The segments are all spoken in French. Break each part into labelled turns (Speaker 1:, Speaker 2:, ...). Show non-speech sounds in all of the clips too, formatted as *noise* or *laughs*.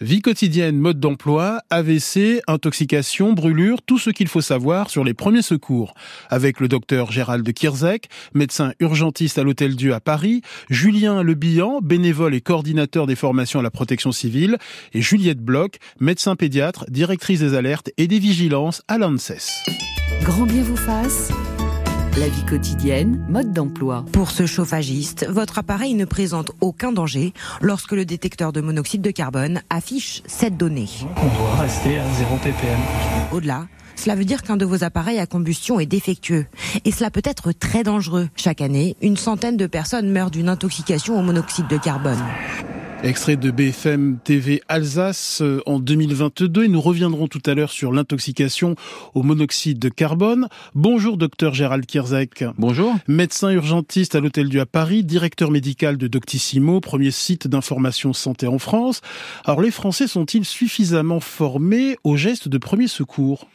Speaker 1: Vie quotidienne, mode d'emploi, AVC, intoxication, brûlure, tout ce qu'il faut savoir sur les premiers secours. Avec le docteur Gérald Kirzek, médecin urgentiste à l'Hôtel Dieu à Paris, Julien Lebillan, bénévole et coordinateur des formations à la protection civile, et Juliette Bloch, médecin pédiatre, directrice des alertes et des vigilances à l'ANSES.
Speaker 2: Grand bien vous fasse la vie quotidienne, mode d'emploi.
Speaker 3: Pour ce chauffagiste, votre appareil ne présente aucun danger lorsque le détecteur de monoxyde de carbone affiche cette donnée.
Speaker 4: On doit rester à 0 ppm.
Speaker 3: Au-delà, cela veut dire qu'un de vos appareils à combustion est défectueux. Et cela peut être très dangereux. Chaque année, une centaine de personnes meurent d'une intoxication au monoxyde de carbone.
Speaker 1: Extrait de BFM TV Alsace euh, en 2022 et nous reviendrons tout à l'heure sur l'intoxication au monoxyde de carbone. Bonjour docteur Gérald Kierzek.
Speaker 5: Bonjour.
Speaker 1: Médecin urgentiste à l'Hôtel Dieu à Paris, directeur médical de Doctissimo, premier site d'information santé en France. Alors les Français sont-ils suffisamment formés aux gestes de premier secours?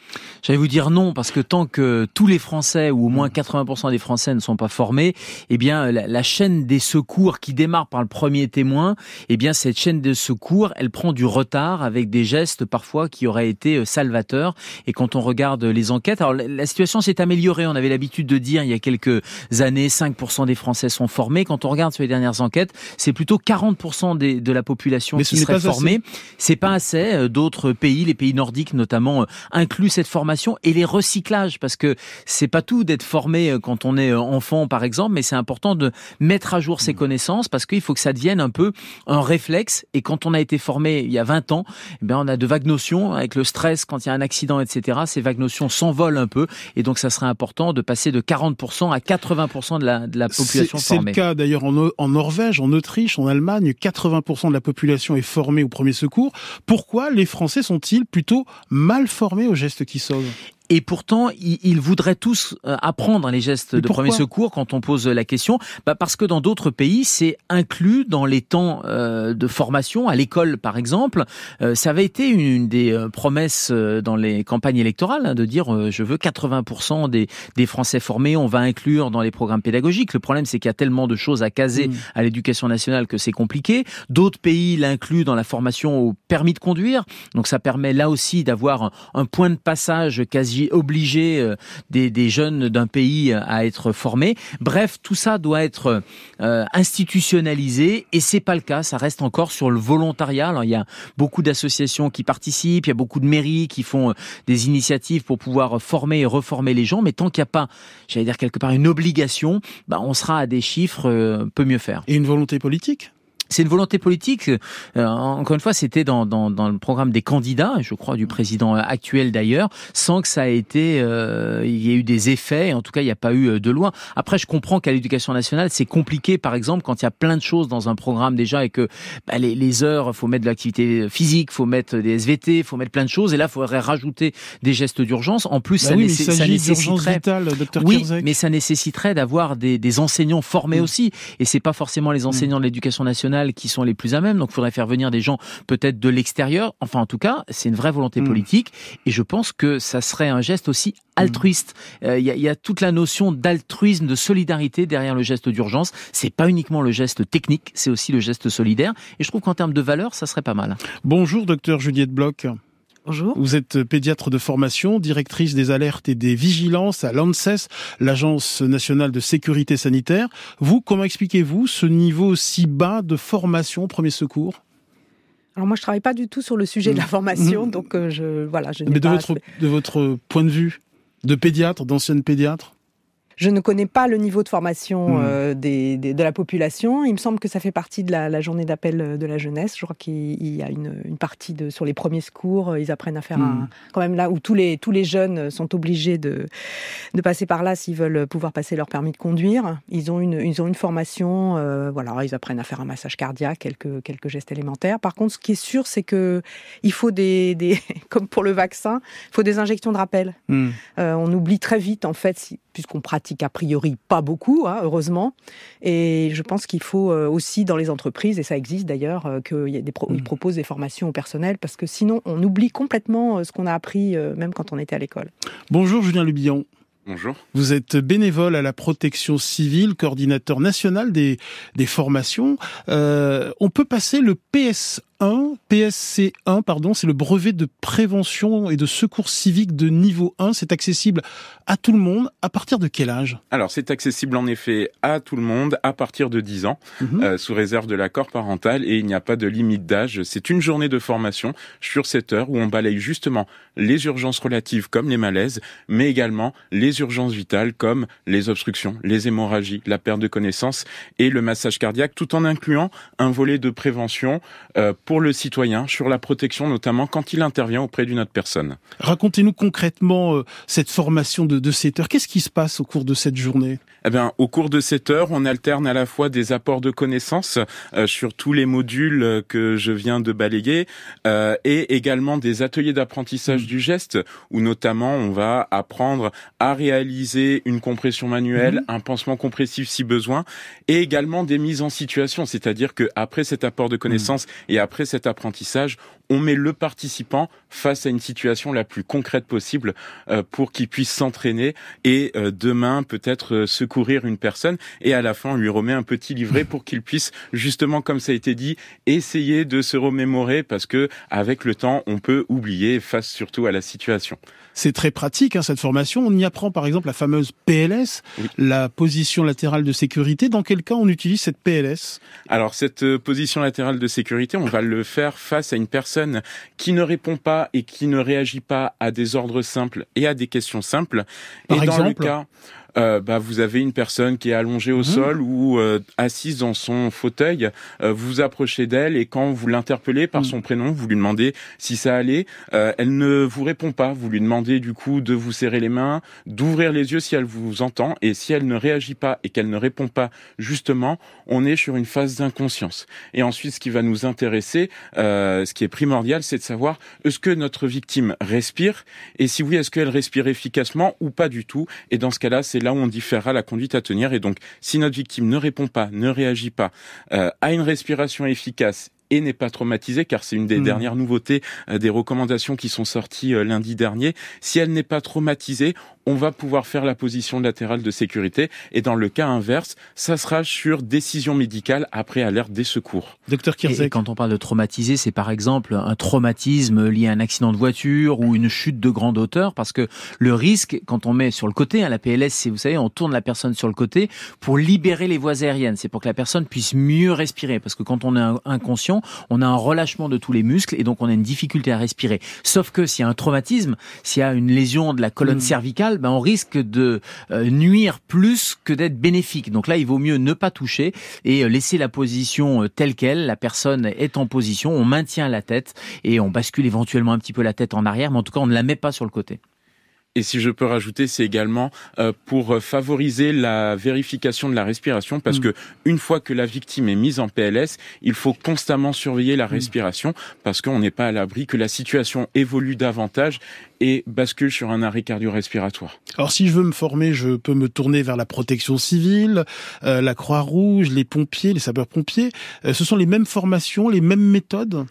Speaker 5: J'allais vous dire non parce que tant que tous les Français ou au moins 80% des Français ne sont pas formés, eh bien la, la chaîne des secours qui démarre par le premier témoin, eh bien cette chaîne de secours, elle prend du retard avec des gestes parfois qui auraient été euh, salvateurs. Et quand on regarde les enquêtes, alors la situation s'est améliorée. On avait l'habitude de dire il y a quelques années, 5% des Français sont formés. Quand on regarde sur les dernières enquêtes, c'est plutôt 40% des, de la population qui serait formée. C'est pas assez. Euh, d'autres pays, les pays nordiques notamment, euh, incluent cette formation et les recyclages parce que c'est pas tout d'être formé quand on est enfant par exemple, mais c'est important de mettre à jour ses connaissances parce qu'il faut que ça devienne un peu un réflexe. Et quand on a été formé il y a 20 ans, eh bien, on a de vagues notions. Avec le stress, quand il y a un accident, etc., ces vagues notions s'envolent un peu. Et donc, ça serait important de passer de 40% à 80% de la, de la population formée.
Speaker 1: C'est le cas d'ailleurs en, en Norvège, en Autriche, en Allemagne. 80% de la population est formée au premier secours. Pourquoi les Français sont-ils plutôt mal formés aux gestes qui sauvent
Speaker 5: et pourtant, ils, voudraient tous euh, apprendre les gestes de premier secours quand on pose la question. Bah parce que dans d'autres pays, c'est inclus dans les temps euh, de formation, à l'école par exemple. Euh, ça avait été une des promesses dans les campagnes électorales hein, de dire je veux 80% des, des Français formés, on va inclure dans les programmes pédagogiques. Le problème, c'est qu'il y a tellement de choses à caser mmh. à l'éducation nationale que c'est compliqué. D'autres pays l'incluent dans la formation au permis de conduire. Donc ça permet là aussi d'avoir un point de passage quasi obliger euh, des, jeunes d'un pays à être formés. Bref, tout ça doit être euh, institutionnalisé et c'est pas le cas. Ça reste encore sur le volontariat. Il y a beaucoup d'associations qui participent, il y a beaucoup de mairies qui font euh, des initiatives pour pouvoir former et reformer les gens. Mais tant qu'il n'y a pas, j'allais dire quelque part, une obligation, bah, on sera à des chiffres peu mieux faire.
Speaker 1: Et une volonté politique?
Speaker 5: C'est une volonté politique. Euh, encore une fois, c'était dans, dans, dans, le programme des candidats, je crois, du président actuel d'ailleurs, sans que ça ait été, euh, il y ait eu des effets. En tout cas, il n'y a pas eu euh, de loi. Après, je comprends qu'à l'éducation nationale, c'est compliqué, par exemple, quand il y a plein de choses dans un programme déjà et que bah, les, les, heures, faut mettre de l'activité physique, faut mettre des SVT, faut mettre plein de choses. Et là, il faudrait rajouter des gestes d'urgence. En plus,
Speaker 1: bah
Speaker 5: ça,
Speaker 1: oui,
Speaker 5: ça
Speaker 1: nécessiterait, vitale,
Speaker 5: oui, mais ça nécessiterait d'avoir des, des, enseignants formés mm. aussi. Et c'est pas forcément les enseignants mm. de l'éducation nationale qui sont les plus à même. Donc, il faudrait faire venir des gens peut-être de l'extérieur. Enfin, en tout cas, c'est une vraie volonté hmm. politique. Et je pense que ça serait un geste aussi altruiste. Euh, il y, a, toute la notion d'altruisme, de solidarité derrière le geste d'urgence. C'est pas uniquement le geste technique, c'est aussi le geste solidaire. Et je trouve qu'en termes de valeur, ça serait pas mal.
Speaker 1: Bonjour, docteur Juliette Bloch.
Speaker 6: Bonjour.
Speaker 1: Vous êtes pédiatre de formation, directrice des alertes et des vigilances à l'ANSES, l'Agence nationale de sécurité sanitaire. Vous, comment expliquez-vous ce niveau si bas de formation au premier secours?
Speaker 6: Alors moi, je travaille pas du tout sur le sujet de la mmh. formation, mmh. donc euh, je voilà, je.
Speaker 1: Mais de votre de votre point de vue de pédiatre, d'ancienne pédiatre?
Speaker 6: Je ne connais pas le niveau de formation hmm. euh, des, de la population. Il me semble que ça fait partie de la, journée d'appel euh, de la jeunesse. Je crois qu'il y a une, partie de, sur les premiers secours. Euh, ils apprennent à faire un, hmm. quand même là où tous les, tous les jeunes sont obligés de, de passer par là s'ils veulent pouvoir passer leur permis de conduire. Ils ont une, ils ont une formation. voilà, ils apprennent à faire un massage cardiaque, quelques, quelques gestes élémentaires. Par contre, ce qui est sûr, c'est que il faut des, des *laughs* comme pour le vaccin, il faut des injections de rappel. Hmm. on oublie très vite, en fait, si, puisqu'on pratique a priori pas beaucoup, hein, heureusement. Et je pense qu'il faut euh, aussi dans les entreprises, et ça existe d'ailleurs, euh, qu'ils mmh. proposent des formations au personnel, parce que sinon on oublie complètement euh, ce qu'on a appris même quand on était à l'école.
Speaker 1: Bonjour Julien Lubillon.
Speaker 7: Bonjour.
Speaker 1: Vous êtes bénévole à la protection civile, coordinateur national des, des formations. Euh, on peut passer le PS 1, PSC1, pardon, c'est le brevet de prévention et de secours civique de niveau 1. C'est accessible à tout le monde. À partir de quel âge?
Speaker 7: Alors, c'est accessible en effet à tout le monde à partir de 10 ans, mhm. euh, sous réserve de l'accord parental et il n'y a pas de limite d'âge. C'est une journée de formation sur 7 heures où on balaye justement les urgences relatives comme les malaises, mais également les urgences vitales comme les obstructions, les hémorragies, la perte de connaissance et le massage cardiaque, tout en incluant un volet de prévention euh, pour le citoyen sur la protection, notamment quand il intervient auprès d'une autre personne.
Speaker 1: Racontez-nous concrètement euh, cette formation de, de 7 heures. Qu'est-ce qui se passe au cours de cette journée?
Speaker 7: Eh bien, au cours de cette heure, on alterne à la fois des apports de connaissances euh, sur tous les modules que je viens de balayer et également des ateliers d'apprentissage mmh. du geste où notamment on va apprendre à réaliser une compression manuelle, mmh. un pansement compressif si besoin et également des mises en situation, c'est-à-dire que après cet apport de connaissances mmh. et après cet apprentissage, on met le participant face à une situation la plus concrète possible euh, pour qu'il puisse s'entraîner et euh, demain peut-être euh, secourir une personne et à la fin on lui remet un petit livret pour qu'il puisse justement comme ça a été dit essayer de se remémorer parce que avec le temps on peut oublier face surtout à la situation.
Speaker 1: C'est très pratique hein, cette formation. On y apprend par exemple la fameuse PLS, la position latérale de sécurité. Dans quel cas on utilise cette PLS
Speaker 7: Alors cette position latérale de sécurité, on va le faire face à une personne qui ne répond pas et qui ne réagit pas à des ordres simples et à des questions simples.
Speaker 1: Par et exemple, dans le cas,
Speaker 7: euh, bah, vous avez une personne qui est allongée au mhm. sol ou euh, assise dans son fauteuil, euh, vous approchez d'elle et quand vous l'interpellez par mhm. son prénom, vous lui demandez si ça allait, elle ne vous répond pas, vous lui demandez du coup de vous serrer les mains, d'ouvrir les yeux si elle vous entend et si elle ne réagit pas et qu'elle ne répond pas justement, on est sur une phase d'inconscience. Et ensuite, ce qui va nous intéresser, ce qui est primordial, c'est de savoir est-ce que notre victime respire? Et si oui, est-ce qu'elle respire efficacement ou pas du tout? Et dans ce cas-là, c'est là où on différera la conduite à tenir. Et donc, si notre victime ne répond pas, ne réagit pas, euh, à une respiration efficace et n'est pas traumatisée, car c'est une des mmh. dernières nouveautés euh, des recommandations qui sont sorties euh, lundi dernier. Si elle n'est pas traumatisée, on va pouvoir faire la position latérale de sécurité. Et dans le cas inverse, ça sera sur décision médicale après alerte des secours.
Speaker 5: Docteur Kirzek. quand on parle de traumatisé, c'est par exemple un traumatisme lié à un accident de voiture ou une chute de grande hauteur, parce que le risque, quand on met sur le côté, hein, la PLS, c'est, vous savez, on tourne la personne sur le côté pour libérer les voies aériennes. C'est pour que la personne puisse mieux respirer, parce que quand on est inconscient, on a un relâchement de tous les muscles et donc on a une difficulté à respirer. Sauf que s'il y a un traumatisme, s'il y a une lésion de la colonne mmh. cervicale, ben on risque de euh, nuire plus que d'être bénéfique. Donc là, il vaut mieux ne pas toucher et euh, laisser la position euh, telle qu'elle. La personne est en position, on maintient la tête et on bascule éventuellement un petit peu la tête en arrière, mais en tout cas, on ne la met pas sur le côté.
Speaker 7: Et si je peux rajouter, c'est également euh, pour favoriser la vérification de la respiration, parce mm. que une fois que la victime est mise en PLS, il faut constamment surveiller la mm. respiration, parce qu'on n'est pas à l'abri que la situation évolue davantage et bascule sur un arrêt cardio-respiratoire.
Speaker 1: Alors si je veux me former, je peux me tourner vers la protection civile, euh, la Croix-Rouge, les pompiers, les sapeurs-pompiers. Euh, ce sont les mêmes formations, les mêmes méthodes?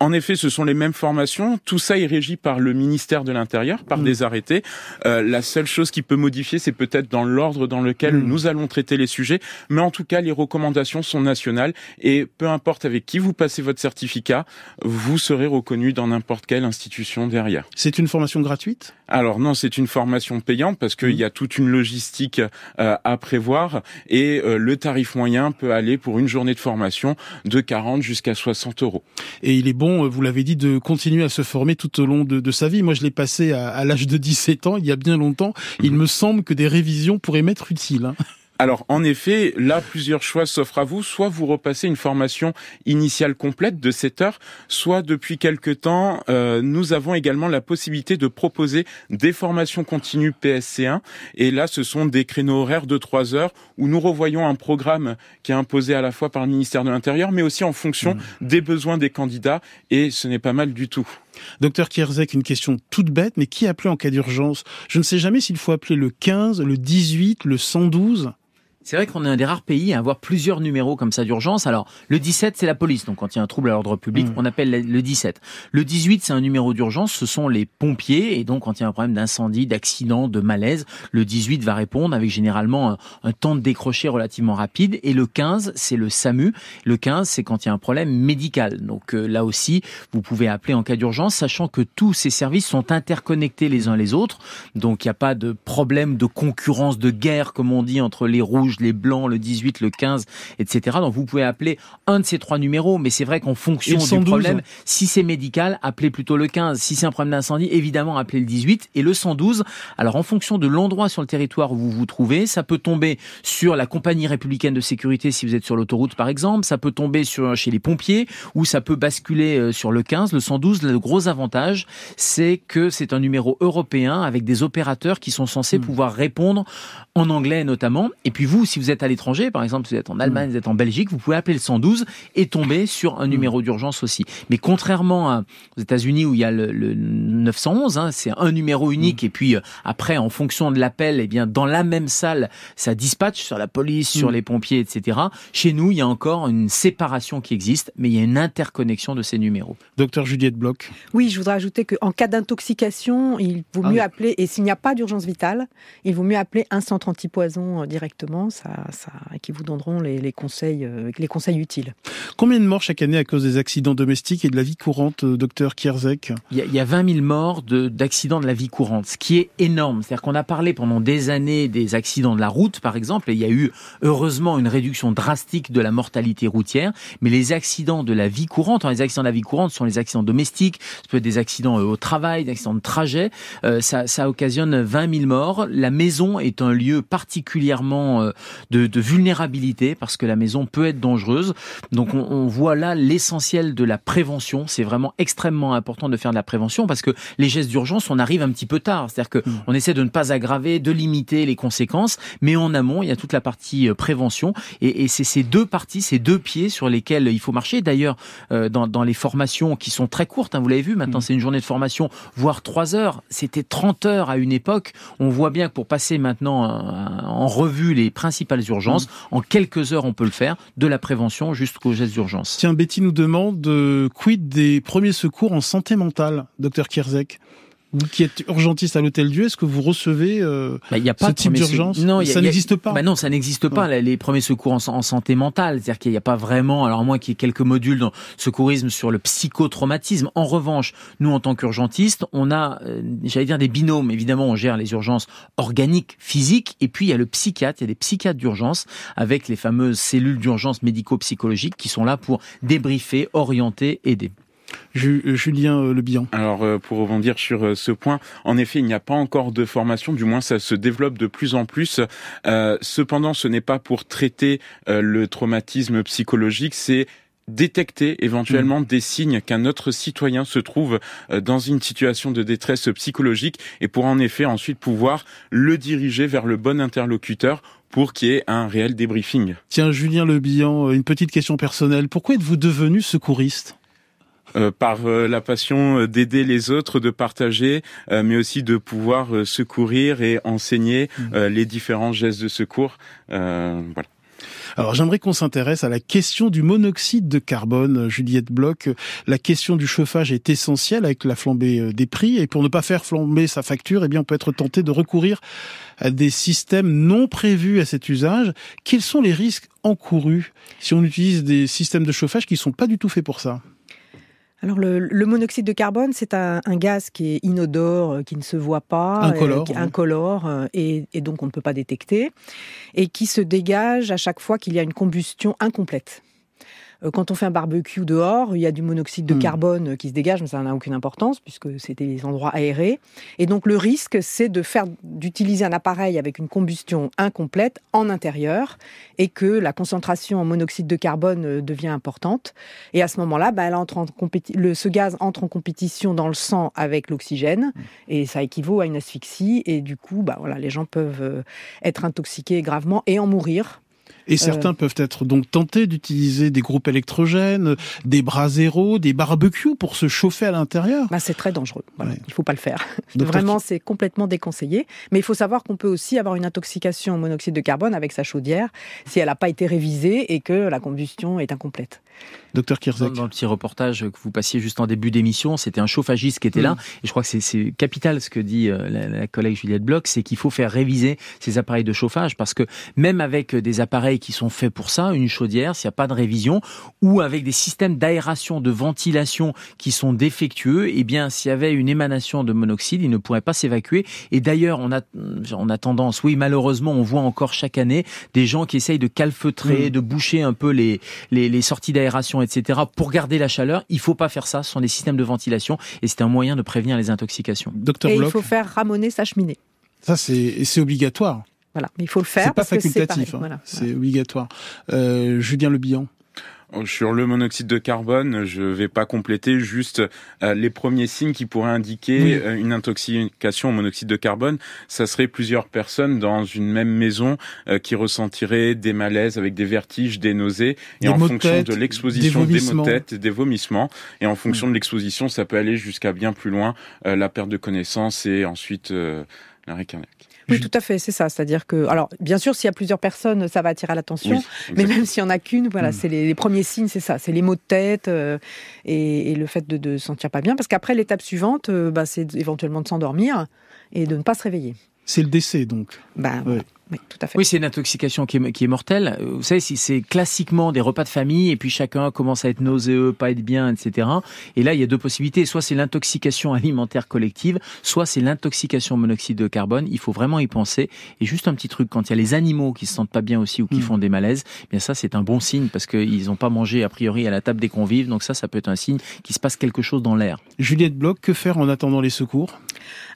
Speaker 7: En effet, ce sont les mêmes formations. Tout ça est régi par le ministère de l'Intérieur, par mm. des arrêtés. Euh, la seule chose qui peut modifier, c'est peut-être dans l'ordre dans lequel mm. nous allons traiter les sujets. Mais en tout cas, les recommandations sont nationales et peu importe avec qui vous passez votre certificat, vous serez reconnu dans n'importe quelle institution derrière.
Speaker 1: C'est une formation gratuite?
Speaker 7: Alors non, c'est une formation payante parce qu'il mm. y a toute une logistique euh, à prévoir et euh, le tarif moyen peut aller pour une journée de formation de 40 jusqu'à 60 euros.
Speaker 1: Et il est bon euh, vous l'avez dit, de continuer à se former tout au long de, sa vie. Moi, je l'ai passé à, l'âge de 17 ans, il y a bien longtemps. Il mhm. me semble que des révisions pourraient m'être utiles. Hein.
Speaker 7: Alors en effet, là plusieurs choix s'offrent à vous. Soit vous repassez une formation initiale complète de 7 heures, soit depuis quelque temps, euh, nous avons également la possibilité de proposer des formations continues PSC1. Et là, ce sont des créneaux horaires de 3 heures où nous revoyons un programme qui est imposé à la fois par le ministère de l'Intérieur, mais aussi en fonction mmh. des besoins des candidats. Et ce n'est pas mal du tout.
Speaker 1: Docteur Kierzek, une question toute bête, mais qui appeler en cas d'urgence? Je ne sais jamais s'il faut appeler le 15, le 18, le 112
Speaker 5: C'est vrai qu'on est un des rares pays à avoir plusieurs numéros comme ça d'urgence. Alors, le 17, c'est la police. Donc, quand il y a un trouble à l'ordre public, mm. on appelle le 17. Le 18, c'est un numéro d'urgence. Ce sont les pompiers. Et donc, quand il y a un problème d'incendie, d'accident, de malaise, le 18 va répondre avec généralement un, temps de décrocher relativement rapide. Et le 15, c'est le SAMU. Le 15, c'est quand il y a un problème médical. Donc, euh, là aussi, vous pouvez appeler en cas d'urgence, sachant que tous ces services sont interconnectés les uns les autres. Donc, il n'y a pas de problème de concurrence, de guerre, comme on dit, entre les rouges, les blancs, le 18, le 15, etc. Donc vous pouvez appeler un de ces trois numéros, mais c'est vrai qu'en fonction du problème, si c'est médical, appelez plutôt le 15. Si c'est un problème d'incendie, évidemment, appelez le 18 et le 112. Alors en fonction de l'endroit sur le territoire où vous vous trouvez, ça peut tomber sur la compagnie républicaine de sécurité si vous êtes sur l'autoroute par exemple, ça peut tomber sur chez les pompiers ou ça peut basculer euh, sur le 15, le 112. Le gros avantage, c'est que c'est un numéro européen avec des opérateurs qui sont censés hmm. pouvoir répondre en anglais notamment. Et puis vous, si vous êtes à l'étranger, par exemple, si vous êtes en Allemagne, mm. vous êtes en Belgique, vous pouvez appeler le 112 et tomber sur un mm. numéro d'urgence aussi. Mais contrairement aux États-Unis où il y a le, 911, hein, c'est un numéro unique mm. et puis euh, après, en fonction de l'appel, eh bien dans la même salle, ça dispatche sur la police, sur les pompiers, etc. Chez nous, il y a encore une séparation qui existe, mais il y a une interconnexion de ces numéros.
Speaker 1: Docteur Juliette Bloch.
Speaker 6: Oui, je voudrais ajouter qu'en cas d'intoxication, il vaut ah mieux appeler, et s'il n'y a pas d'urgence vitale, il vaut mieux appeler un centre anti-poison euh, directement, ça, ça, qui vous donneront les, conseils, euh, les conseils utiles.
Speaker 1: Combien de morts chaque année à cause des accidents domestiques et de la vie courante, euh, docteur Kierzek?
Speaker 5: Il y, a, 20 000 morts d'accidents de, la vie courante, ce qui est énorme. C'est-à-dire qu'on a parlé pendant des années des accidents de la route, par exemple, et il y a eu heureusement une réduction drastique de la mortalité routière, mais les accidents de la vie courante, les accidents de la vie courante sont les accidents domestiques, ça peut être des accidents au travail, des accidents de trajet, ça, ça occasionne 20 000 morts. La maison est un lieu particulièrement euh, de, vulnérabilité parce que la maison peut être dangereuse. Donc on, voit là l'essentiel de la prévention. C'est vraiment extrêmement important de faire de la prévention parce que les gestes d'urgence, on arrive un petit peu tard. C'est-à-dire que mm. on essaie de ne pas aggraver, de limiter les conséquences, mais en amont, il y a toute la partie euh, prévention et, c'est ces deux parties, ces deux pieds sur lesquels il faut marcher. D'ailleurs, euh, dans, les formations qui sont très courtes, hein, vous l'avez vu, maintenant mm. c'est une journée de formation, voire trois heures. C'était 30 heures à une époque. On voit bien que pour passer maintenant en revue les principales urgences. Mmh. En quelques heures, on peut le faire, de la prévention jusqu'aux gestes d'urgence.
Speaker 1: Tiens, Betty nous demande de quid des premiers secours en santé mentale, docteur Kierzek? Vous qui êtes urgentiste à l'Hôtel Dieu, est-ce que vous recevez euh, bah, y a pas ce type d'urgence Non, ça n'existe pas.
Speaker 5: Bah non, ça n'existe pas. Les premiers secours en, santé mentale, c'est-à-dire qu'il n'y a pas vraiment. Alors moi, qui ai quelques modules dans secourisme sur le psychotraumatisme. En revanche, nous en tant qu'urgentistes, on a, euh, j'allais dire des binômes. Évidemment, on gère les urgences organiques, physiques, et puis il y a le psychiatre. Il y a des psychiatres d'urgence avec les fameuses cellules d'urgence médico-psychologiques qui sont là pour débriefer, orienter, aider.
Speaker 1: Euh, Julien euh, Le Bihan.
Speaker 7: Alors euh, pour rebondir sur ce point, en effet, il n'y a pas encore de formation, du moins ça se développe de plus en plus. cependant, ce n'est pas pour traiter le traumatisme psychologique, c'est détecter éventuellement mmh. des signes qu'un autre citoyen se trouve dans une situation de détresse psychologique et pour en effet ensuite pouvoir le diriger vers le bon interlocuteur pour qu'il y ait un réel débriefing.
Speaker 1: Tiens, Julien Le Bihan, une petite question personnelle. Pourquoi êtes-vous devenu secouriste?
Speaker 7: Euh, par euh, la passion euh, d'aider les autres, de partager, mais aussi de pouvoir secourir et enseigner mmh. les différents gestes de secours. voilà.
Speaker 1: Alors j'aimerais qu'on s'intéresse à la question du monoxyde de carbone, Juliette Bloch. La question du chauffage est essentielle avec la flambée des prix et pour ne pas faire flamber sa facture, eh bien on peut être tenté de recourir à des systèmes non prévus à cet usage. Quels sont les risques encourus si on utilise des systèmes de chauffage qui sont pas du tout faits pour ça?
Speaker 6: Alors le, monoxyde de carbone, c'est un, gaz qui est inodore, euh, qui ne se voit pas,
Speaker 1: incolore,
Speaker 6: euh, incolore euh, et, et, donc on ne peut pas détecter, et qui se dégage à chaque fois qu'il y a une combustion incomplète. Euh, quand on fait un barbecue dehors, il y a du monoxyde de hmm. carbone qui se dégage, mais ça n'a aucune importance puisque c'est des endroits aérés. Et donc le risque, c'est de faire d'utiliser un appareil avec une combustion incomplète en intérieur et que la concentration en monoxyde de carbone euh, devient importante. Et à ce moment-là, bah, elle entre en le, ce gaz entre en compétition dans le sang avec l'oxygène hmm. et ça équivaut à une asphyxie. Et du coup, bah, voilà, les gens peuvent euh, être intoxiqués gravement et en mourir
Speaker 1: Et certains peuvent être donc tentés d'utiliser des groupes électrogènes, des bras zéro, des barbecues pour se chauffer à l'intérieur.
Speaker 6: Bah, c'est très dangereux. Voilà. Il faut pas le faire. Vraiment, c'est complètement déconseillé. Mais il faut savoir qu'on peut aussi avoir une intoxication au monoxyde de carbone avec sa chaudière si elle n'a pas été révisée et que la combustion est incomplète.
Speaker 1: Docteur Kirzek.
Speaker 5: Dans le petit reportage que vous passiez juste en début d'émission, c'était un chauffagiste qui était là. Et je crois que c'est capital ce que dit euh, la, collègue Juliette Bloch, c'est qu'il faut faire réviser ces appareils de chauffage parce que même avec des appareils qui sont faits pour ça, une chaudière, s'il n'y a pas de révision, ou avec des systèmes d'aération, de ventilation qui sont défectueux, eh bien, s'il y avait une émanation de monoxyde, il ne pourrait pas s'évacuer. Et d'ailleurs, on a, on a tendance, oui, malheureusement, on voit encore chaque année des gens qui essayent de calfeutrer, mm. de boucher un peu les, les, les sorties d'aération, etc. pour garder la chaleur. Il faut pas faire ça. Ce sont des systèmes de ventilation et c'est un moyen de prévenir les intoxications.
Speaker 6: Docteur et il faut faire ramoner sa cheminée.
Speaker 1: Ça, c'est obligatoire.
Speaker 6: Voilà, mais il faut le faire.
Speaker 1: C'est pas facultatif, hein. c'est obligatoire. Euh, Julien Le Bihan.
Speaker 7: Oh, sur le monoxyde de carbone, je vais pas compléter juste euh, les premiers signes qui pourraient indiquer euh, une intoxication au monoxyde de carbone. Ça serait plusieurs personnes dans une même maison euh, qui ressentiraient des malaises avec des vertiges, des nausées, et en fonction de l'exposition des, maux de tête, des vomissements, et en fonction de l'exposition, ça peut aller jusqu'à bien plus loin, la perte de connaissance et ensuite l'arrêt cardiaque.
Speaker 6: Oui, tout à fait, c'est ça. C'est-à-dire que, alors, bien sûr, s'il y a plusieurs personnes, ça va attirer l'attention. mais même s'il y en a qu'une, voilà, mm. c'est les, premiers signes, c'est ça, c'est les maux de tête euh, et, le fait de ne se sentir pas bien. Parce qu'après, l'étape suivante, euh, bah, c'est éventuellement de s'endormir et de ne pas se réveiller.
Speaker 1: C'est le décès, donc.
Speaker 6: Ben, oui, tout à fait.
Speaker 5: Oui, c'est une intoxication qui est, qui est, mortelle. Vous savez, si c'est classiquement des repas de famille et puis chacun commence à être nauséeux, pas être bien, etc. Et là, il y a deux possibilités. Soit c'est l'intoxication *laughs* alimentaire collective, soit c'est l'intoxication au monoxyde de carbone. Il faut vraiment y penser. Et juste un petit truc, quand il y a les animaux qui se sentent pas bien aussi ou qui hmm. font des malaises, eh bien ça, c'est un bon signe parce qu'ils n'ont pas mangé a priori à la table des convives. Donc ça, ça peut être un signe qu'il se passe quelque chose dans l'air.
Speaker 1: Juliette Bloch, que faire en attendant les secours?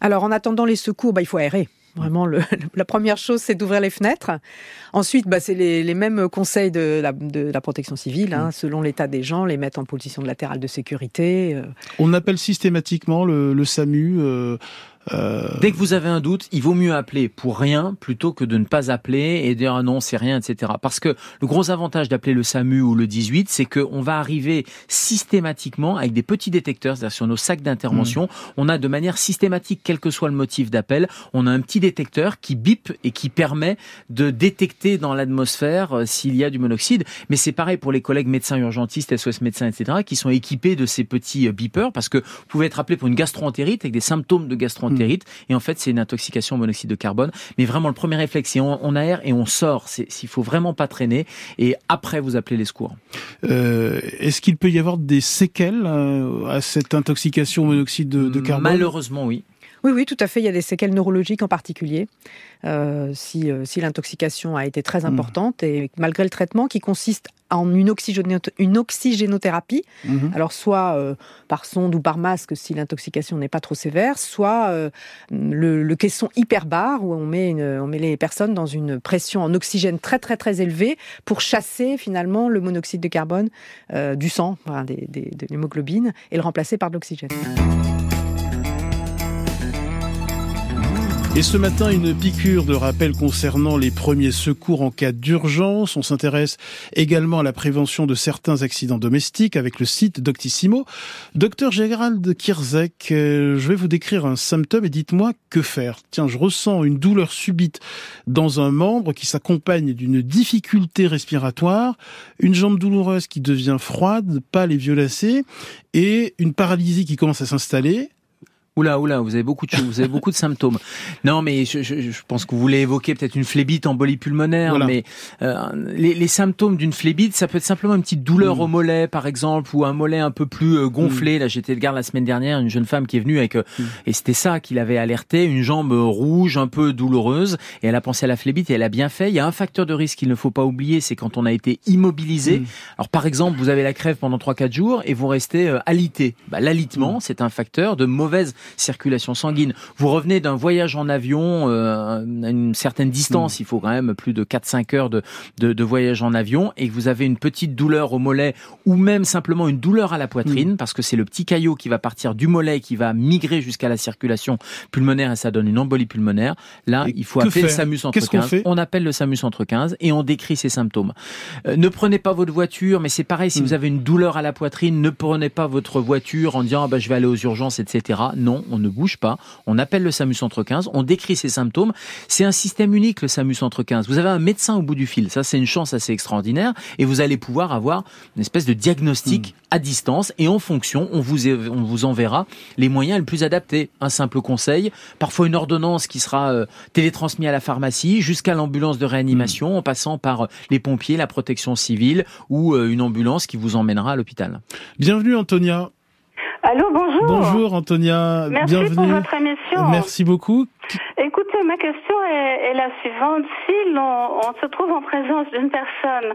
Speaker 6: Alors, en attendant les secours, bah, il faut aérer. Vraiment, le, *laughs* la première chose, c'est d'ouvrir les fenêtres. Ensuite, bah, c'est les, les, mêmes conseils de la, de la protection civile, hein, mm. selon l'état des gens, les mettre en position latérale de sécurité. Euh.
Speaker 1: On appelle systématiquement le, le SAMU. Euh
Speaker 5: euh, Dès que vous avez un doute, il vaut mieux appeler pour rien plutôt que de ne pas appeler et dire ah non c'est rien, etc. Parce que le gros avantage d'appeler le SAMU ou le 18, c'est qu'on va arriver systématiquement avec des petits détecteurs, c'est-à-dire sur nos sacs d'intervention, mmh. on a de manière systématique, quel que soit le motif d'appel, on a un petit détecteur qui bip et qui permet de détecter dans l'atmosphère euh, s'il y a du monoxyde. Mais c'est pareil pour les collègues médecins urgentistes, SOS médecins, etc., qui sont équipés de ces petits euh, beepers parce que vous pouvez être appelé pour une gastroentérite avec des symptômes de gastroentérite Mm. Et en fait, c'est une intoxication au monoxyde de carbone. Mais vraiment, le premier réflexe, c'est on, aère et on sort. S'il faut vraiment pas traîner. Et après, vous appelez les secours.
Speaker 1: Euh, Est-ce qu'il peut y avoir des séquelles euh, à cette intoxication au monoxyde de, carbone?
Speaker 5: Malheureusement, oui.
Speaker 6: Oui, oui, tout à fait. Il y a des séquelles neurologiques en particulier. Euh, si, euh, si l'intoxication a été très mm. importante et malgré le traitement qui consiste en une, une oxygénothérapie, mhm. alors soit euh, par sonde ou par masque si l'intoxication n'est pas trop sévère, soit euh, le, caisson hyperbar où on met, on met les personnes dans une pression en oxygène très très très élevée pour chasser finalement le monoxyde de carbone euh, du sang, de l'hémoglobine, et le remplacer par de l'oxygène.
Speaker 1: Et ce matin, une piqûre de rappel concernant les premiers secours en cas d'urgence. On s'intéresse également à la prévention de certains accidents domestiques avec le site Doctissimo. Docteur Gérald Kirzek, euh, je vais vous décrire un symptôme et dites-moi que faire. Tiens, je ressens une douleur subite dans un membre qui s'accompagne d'une difficulté respiratoire, une jambe douloureuse qui devient froide, pâle et violacée, et une paralysie qui commence à s'installer.
Speaker 5: Oula, oula, vous avez beaucoup de vous avez beaucoup de symptômes. *laughs* Non, mais je, je, je pense que vous voulez évoquer peut-être une phlébite, embolie pulmonaire, mais euh, les, les, symptômes d'une phlébite, ça peut être simplement une petite douleur mm. au mollet, par exemple, ou un mollet un peu plus euh, gonflé. Mm. Là, j'étais de garde la semaine dernière, une jeune femme qui est venue avec, euh, mm. et c'était ça qui l'avait alerté, une jambe rouge, un peu douloureuse, et elle a pensé à la phlébite et elle a bien fait. Il y a un facteur de risque qu'il ne faut pas oublier, c'est quand on a été immobilisé. Alors, par exemple, vous avez la crève pendant 3-4 jours et vous restez alité. Bah, L'alitement, c'est un facteur de mauvaise circulation sanguine. Vous revenez d'un voyage en avion euh, à une certaine distance, il faut quand même plus de 4-5 heures de, de, de, voyage en avion, et que vous avez une petite douleur au mollet ou même simplement une douleur à la poitrine, parce que c'est le petit caillot qui va partir du mollet, qui va migrer jusqu'à la circulation pulmonaire et ça donne une embolie pulmonaire. Là, il faut appeler le SAMU Centre 15. On, appelle le SAMU Centre 15 et on décrit ces symptômes. Euh, ne prenez pas votre voiture, mais c'est pareil, si hmm. vous avez une douleur à la poitrine, ne prenez pas votre voiture en disant ah bah, je vais aller aux urgences, etc. Non, on ne bouge pas. On appelle le SAMU Centre 15, on décrit ces symptômes. C'est un système unique, le SAMU Centre 15. Vous avez un médecin au bout du fil. Ça, c'est une chance assez extraordinaire. Et vous allez pouvoir avoir une espèce de diagnostic hmm. à distance. Et en fonction, on vous, on vous enverra les moyens les plus adaptés. Un simple conseil, parfois une ordonnance qui sera euh, télétransmise à la pharmacie, jusqu'à l'ambulance de réanimation, hmm. en passant par euh, les pompiers, la protection civile ou euh, une ambulance qui vous emmènera à l'hôpital.
Speaker 1: Bienvenue Antonia.
Speaker 8: Allô, bonjour.
Speaker 1: Bonjour Antonia.
Speaker 8: Merci
Speaker 1: Bienvenue.
Speaker 8: pour votre émission.
Speaker 1: Merci beaucoup.
Speaker 8: Écoutez, ma question est, la suivante. Si l'on on se trouve en présence d'une personne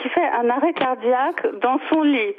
Speaker 8: qui fait un arrêt cardiaque dans son lit,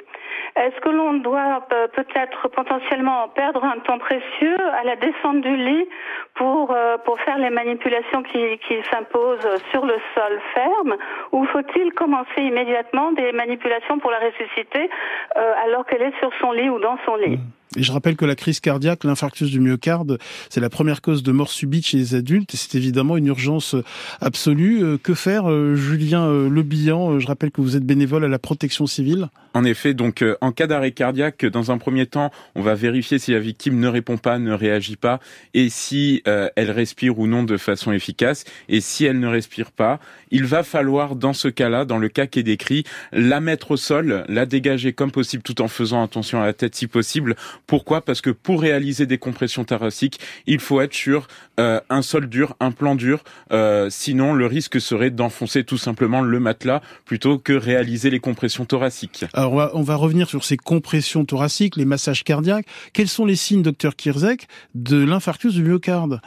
Speaker 8: est-ce que l'on doit euh, peut-être potentiellement perdre un temps précieux à la descente du lit pour, euh, pour faire les manipulations qui, qui s'imposent sur le sol ferme ou faut-il commencer immédiatement des manipulations pour la ressusciter euh, alors qu'elle est sur son lit ou dans son lit? Mmh.
Speaker 1: Et je rappelle que la crise cardiaque, l'infarctus du myocarde, c'est la première cause de mort subite chez les adultes et c'est évidemment une urgence absolue. Euh, que faire, euh, Julien euh, Lebihan Je rappelle que vous êtes bénévole à la protection civile.
Speaker 7: En effet, donc en cas d'arrêt cardiaque, dans un premier temps, on va vérifier si la victime ne répond pas, ne réagit pas et si elle respire ou non de façon efficace. Et si elle ne respire pas, il va falloir, dans ce cas-là, dans le cas qui est décrit, la mettre au sol, la dégager comme possible tout en faisant attention à la tête si possible pourquoi? Parce que pour réaliser des compressions thoraciques, il faut être sur euh, un sol dur, un plan dur. Euh, sinon, le risque serait d'enfoncer tout simplement le matelas plutôt que réaliser les compressions thoraciques.
Speaker 1: Alors, on va, on va revenir sur ces compressions thoraciques, les massages cardiaques. Quels sont les signes, docteur Kirzek, de l'infarctus du myocarde?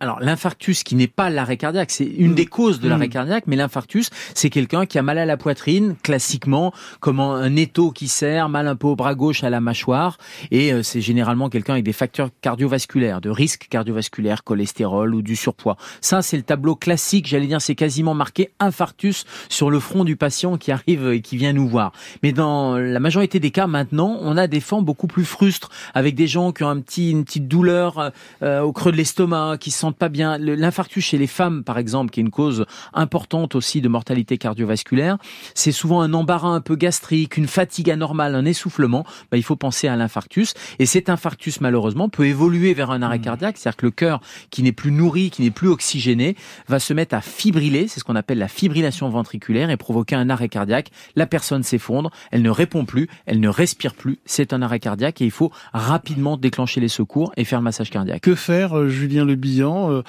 Speaker 5: Alors l'infarctus qui n'est pas l'arrêt cardiaque, c'est une mm. des causes de l'arrêt mm. cardiaque, mais l'infarctus, c'est quelqu'un qui a mal à la poitrine, classiquement, comme un étau qui serre, mal un peu au bras gauche à la mâchoire, et euh, c'est généralement quelqu'un avec des facteurs cardiovasculaires, de risque cardiovasculaire, cholestérol ou du surpoids. Ça, c'est le tableau classique, j'allais dire, c'est quasiment marqué infarctus sur le front du patient qui arrive et qui vient nous voir. Mais dans la majorité des cas, maintenant, on a des formes beaucoup plus frustres, avec des gens qui ont un petit, une petite douleur euh, au creux de l'estomac, qui sont sentent pas bien. L'infarctus chez les femmes, par exemple, qui est une cause importante aussi de mortalité cardiovasculaire, c'est souvent un embarras un peu gastrique, une fatigue anormale, un essoufflement. Bah, il faut penser à l'infarctus. Et cet infarctus, malheureusement, peut évoluer vers un arrêt mmh. cardiaque, c'est-à-dire que le cœur, qui n'est plus nourri, qui n'est plus oxygéné, va se mettre à fibriller, c'est ce qu'on appelle la fibrillation ventriculaire, et provoquer un arrêt cardiaque. La personne s'effondre, elle ne répond plus, elle ne respire plus. C'est un arrêt cardiaque et il faut rapidement déclencher les secours et faire le massage cardiaque.
Speaker 1: Que faire, euh, Julien Le euh, euh,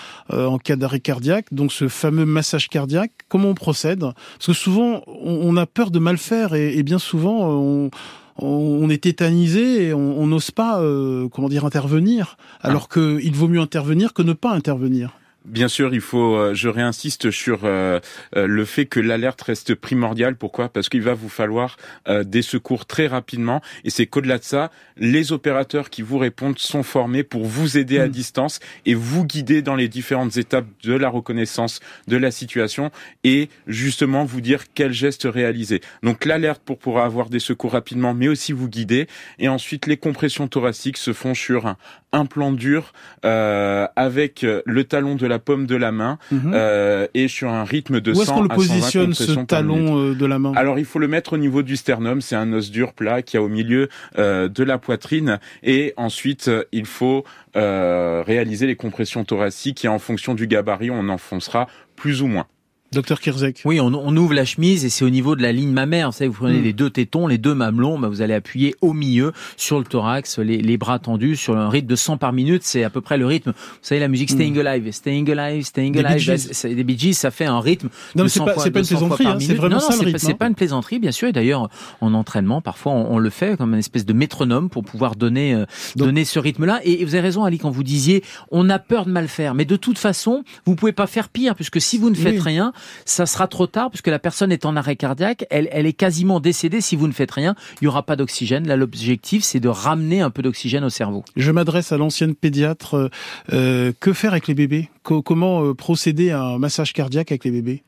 Speaker 1: en cas d'arrêt cardiaque, donc ce fameux massage cardiaque, comment on procède? Parce que souvent, on, a peur de mal faire et, bien souvent, on on est tétanisé et on n'ose pas, euh, comment dire, intervenir, alors ah. qu'il vaut mieux intervenir que ne pas intervenir.
Speaker 7: Bien sûr, il faut. Euh, je réinsiste sur euh, euh, le fait que l'alerte reste primordiale. Pourquoi? Parce qu'il va vous falloir des secours très rapidement. Et c'est qu'au-delà de ça, les opérateurs qui vous répondent sont formés pour vous aider à hmm. distance et vous guider dans les différentes étapes de la reconnaissance de la situation et justement vous dire quel geste réaliser. Donc l'alerte pour pouvoir avoir des secours rapidement, mais aussi vous guider. Et ensuite, les compressions thoraciques se font sur un, un plan dur avec le talon de la paume de la main mhm. euh, et sur un rythme de
Speaker 1: Où est-ce qu'on le positionne ce talon euh, de la main
Speaker 7: Alors il faut le mettre au niveau du sternum, c'est un os dur plat qui a au milieu euh, de la poitrine et ensuite il faut réaliser les compressions thoraciques et en fonction du gabarit on enfoncera plus ou moins.
Speaker 1: Docteur Kirzek.
Speaker 5: Oui, on, on, ouvre la chemise et c'est au niveau de la ligne mammaire. Vous savez, vous prenez hmm. les deux tétons, les deux mamelons, bah vous allez appuyer au milieu sur le thorax, les, les, bras tendus sur un rythme de 100 par minute. C'est à peu près le rythme. Vous savez, la musique Staying hmm. Alive, Staying Alive, Staying Alive. Des Bee, Gees, ça fait un rythme
Speaker 1: non, de 100 pas, fois, pas une plaisanterie, hein, C'est vraiment non, ça le rythme.
Speaker 5: C'est pas, une plaisanterie, bien sûr. Et d'ailleurs, en entraînement, parfois, on, le fait comme une espèce de métronome pour pouvoir donner, euh, donner ce rythme-là. Et, vous avez raison, Ali, quand vous disiez, on a peur de mal faire. Mais de toute façon, vous pouvez pas faire pire, puisque si vous ne faites rien, ça sera trop tard puisque la personne est en arrêt cardiaque, elle, elle est quasiment décédée si vous ne faites rien. Il y aura pas d'oxygène. Là, l'objectif, c'est de ramener un peu d'oxygène au cerveau.
Speaker 1: Je m'adresse à l'ancienne pédiatre. Euh, que faire avec les bébés? Comment euh, procéder à un massage cardiaque avec les bébés?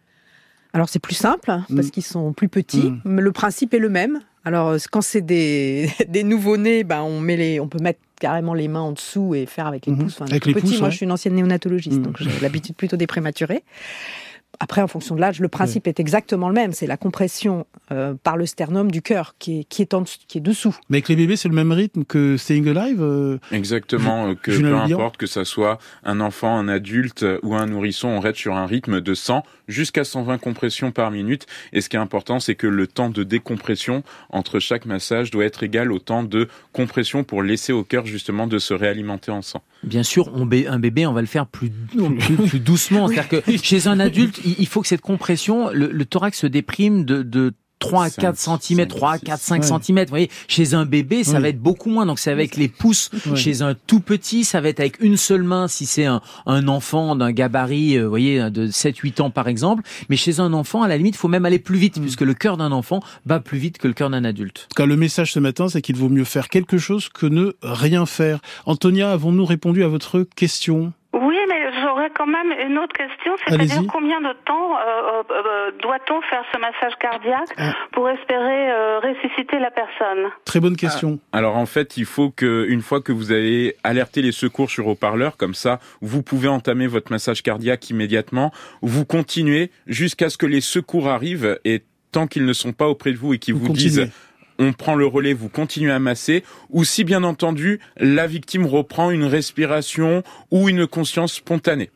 Speaker 6: Alors c'est plus simple parce mm. qu'ils sont plus petits. Mm. Le principe est le même. Alors quand c'est des, *laughs* des nouveaux-nés, ben on met les, on peut mettre carrément les mains en dessous et faire avec les mm-hmm. pouces.
Speaker 1: avec les pouces,
Speaker 6: Moi, je suis une ancienne néonatologiste, mm. donc j'ai l'habitude plutôt des prématurés. Après, en fonction de l'âge, le principe est exactement le même. C'est la compression euh, par le sternum du cœur qui est, qui, est qui est dessous.
Speaker 1: Mais avec les bébés, c'est le même rythme que Staying Alive euh,
Speaker 7: Exactement, que peu importe que ça soit un enfant, un adulte ou un nourrisson, on reste sur un rythme de 100 jusqu'à 120 compressions par minute. Et ce qui est important, c'est que le temps de décompression entre chaque massage doit être égal au temps de compression pour laisser au cœur justement de se réalimenter en sang.
Speaker 5: Bien sûr, on un bébé, on va le faire plus, plus, doucement. *laughs* C'est-à-dire que chez un adulte, il faut que cette compression, le, thorax se déprime de, de 3 à 4 cm, 3 à 4, 5 cm. Vous voyez, chez un bébé, ça va être beaucoup moins. Donc c'est avec les pouces. Chez un tout petit, ça va être avec une seule main si c'est un, un enfant d'un gabarit, euh, vous voyez, de 7, 8 ans par exemple. Mais chez un enfant, à la limite, il faut même aller plus vite mm. puisque le cœur d'un enfant bat plus vite que le cœur d'un adulte.
Speaker 1: En le message ce matin, c'est qu'il vaut mieux faire quelque chose que ne rien faire. Antonia, avons-nous répondu à votre question?
Speaker 8: J'aurais quand même une autre question, c'est-à-dire combien de temps euh, euh, euh, doit-on faire ce massage cardiaque ah. pour espérer ressusciter la personne?
Speaker 1: Très bonne question.
Speaker 7: Ah. Alors en fait, il faut que une fois que vous avez alerté les secours sur haut-parleur, comme ça, vous pouvez entamer votre massage cardiaque immédiatement. Vous continuez jusqu'à ce que les secours arrivent et tant qu'ils ne sont pas auprès de vous et qu'ils vous, disent on prend le relais, vous continuez à masser, ou si bien entendu la victime reprend une respiration ou une conscience spontanée.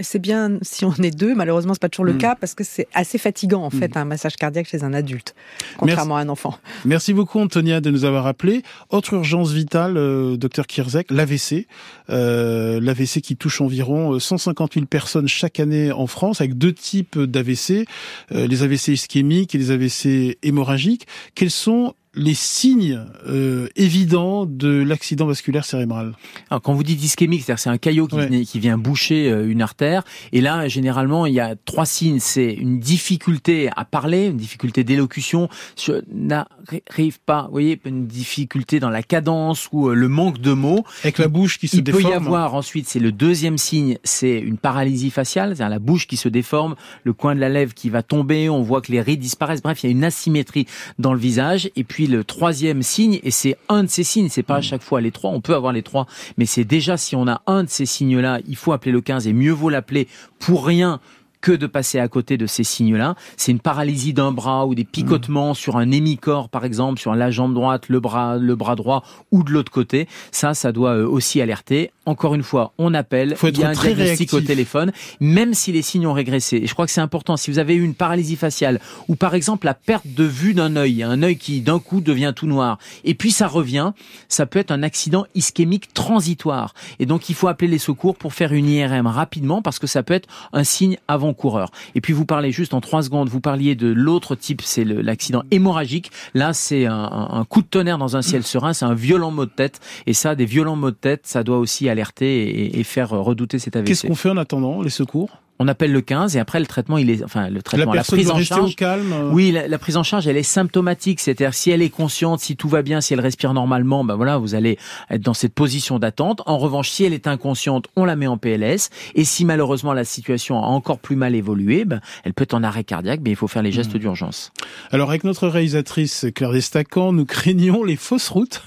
Speaker 6: C'est bien si on est deux, malheureusement c'est pas toujours le mm. cas parce que c'est assez fatigant en mm. fait un massage cardiaque chez un adulte, contrairement à un enfant.
Speaker 1: Merci beaucoup Antonia de nous avoir appelé. Autre urgence vitale, euh, docteur Kirzek, l'AVC, euh, l'AVC qui touche environ 150 euh, 000 personnes chaque année en France avec deux types d'AVC, euh, les AVC ischémiques et les AVC hémorragiques. Quels sont les signes euh, évidents de l'accident vasculaire cérébral
Speaker 5: Alors, Quand vous dites ischémique, c'est-à-dire c'est un caillot qui, qui, vient boucher euh, une artère. Et là, généralement, il y a trois signes. C'est une difficulté à parler, une difficulté d'élocution. Je n'arrive pas, vous voyez, une difficulté dans la cadence ou euh, le manque de mots.
Speaker 1: Avec la bouche qui se
Speaker 5: il
Speaker 1: déforme.
Speaker 5: Il peut y avoir ensuite, c'est le deuxième signe, c'est une paralysie faciale, c'est-à-dire la bouche qui se déforme, le coin de la lèvre qui va tomber, on voit que les rides disparaissent. Bref, il y a une asymétrie dans le visage. Et puis le troisième signe, et c'est un de ces signes, c'est pas à chaque fois les trois, on peut avoir les trois, mais c'est déjà si on a un de ces signes-là, il faut appeler le 15 et mieux vaut l'appeler pour rien que de passer à côté de ces signes-là. C'est une paralysie d'un bras ou des picotements mmh. sur un hémicorps, par exemple, sur la jambe droite, le bras, le bras droit ou de l'autre côté. Ça, ça doit euh, aussi alerter. Encore une fois, on appelle,
Speaker 1: il y a un diagnostic
Speaker 5: au téléphone, même si les signes ont régressé. Et je crois que c'est important. Si vous avez eu une paralysie faciale ou par exemple la perte de vue d'un œil, un œil qui d'un coup devient tout noir, et puis ça revient, ça peut être un accident ischémique transitoire. Et donc il faut appeler les secours pour faire une IRM rapidement parce que ça peut être un signe avant coureur. Et puis vous parlez juste en trois secondes, vous parliez de l'autre type, c'est l'accident hémorragique. Là, c'est un, coup de tonnerre dans un ciel serein, c'est un violent mot de tête. Et ça, des violents maux de tête, ça doit aussi alerter et, faire redouter cet AVC.
Speaker 1: Qu'est-ce qu'on fait en attendant les secours?
Speaker 5: On appelle le 15 et après le traitement il est enfin le traitement
Speaker 1: la,
Speaker 5: prise
Speaker 1: en charge calme. Euh.
Speaker 5: oui la, prise en charge elle est symptomatique c'est-à-dire si elle est consciente si tout va bien si elle respire normalement ben voilà vous allez être dans cette position d'attente en revanche si elle est inconsciente on la met en PLS et si malheureusement la situation a encore plus mal évolué ben, elle peut être en arrêt cardiaque mais il faut faire les gestes hmm. d'urgence
Speaker 1: alors avec notre réalisatrice Claire Destacan nous craignons les fausses routes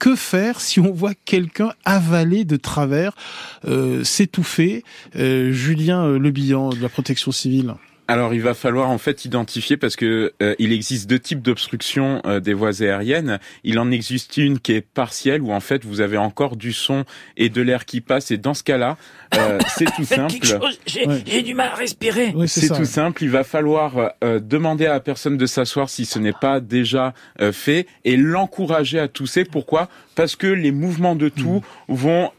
Speaker 1: que faire si on voit quelqu'un avaler de travers euh, s'étouffer? Euh, Julien euh, De la protection civile
Speaker 7: alors il va falloir en fait identifier parce que euh, il existe deux types d'obstruction euh, des voies aériennes. Il en existe une qui est partielle où en fait vous avez encore du son et de l'air qui passe et dans ce cas-là euh, c'est tout simple.
Speaker 5: J'ai du mal à respirer.
Speaker 7: c'est tout simple. Il va falloir demander à la personne de s'asseoir si ce n'est pas déjà fait et l'encourager à tousser. Pourquoi? Parce que les mouvements de tout hmm. vont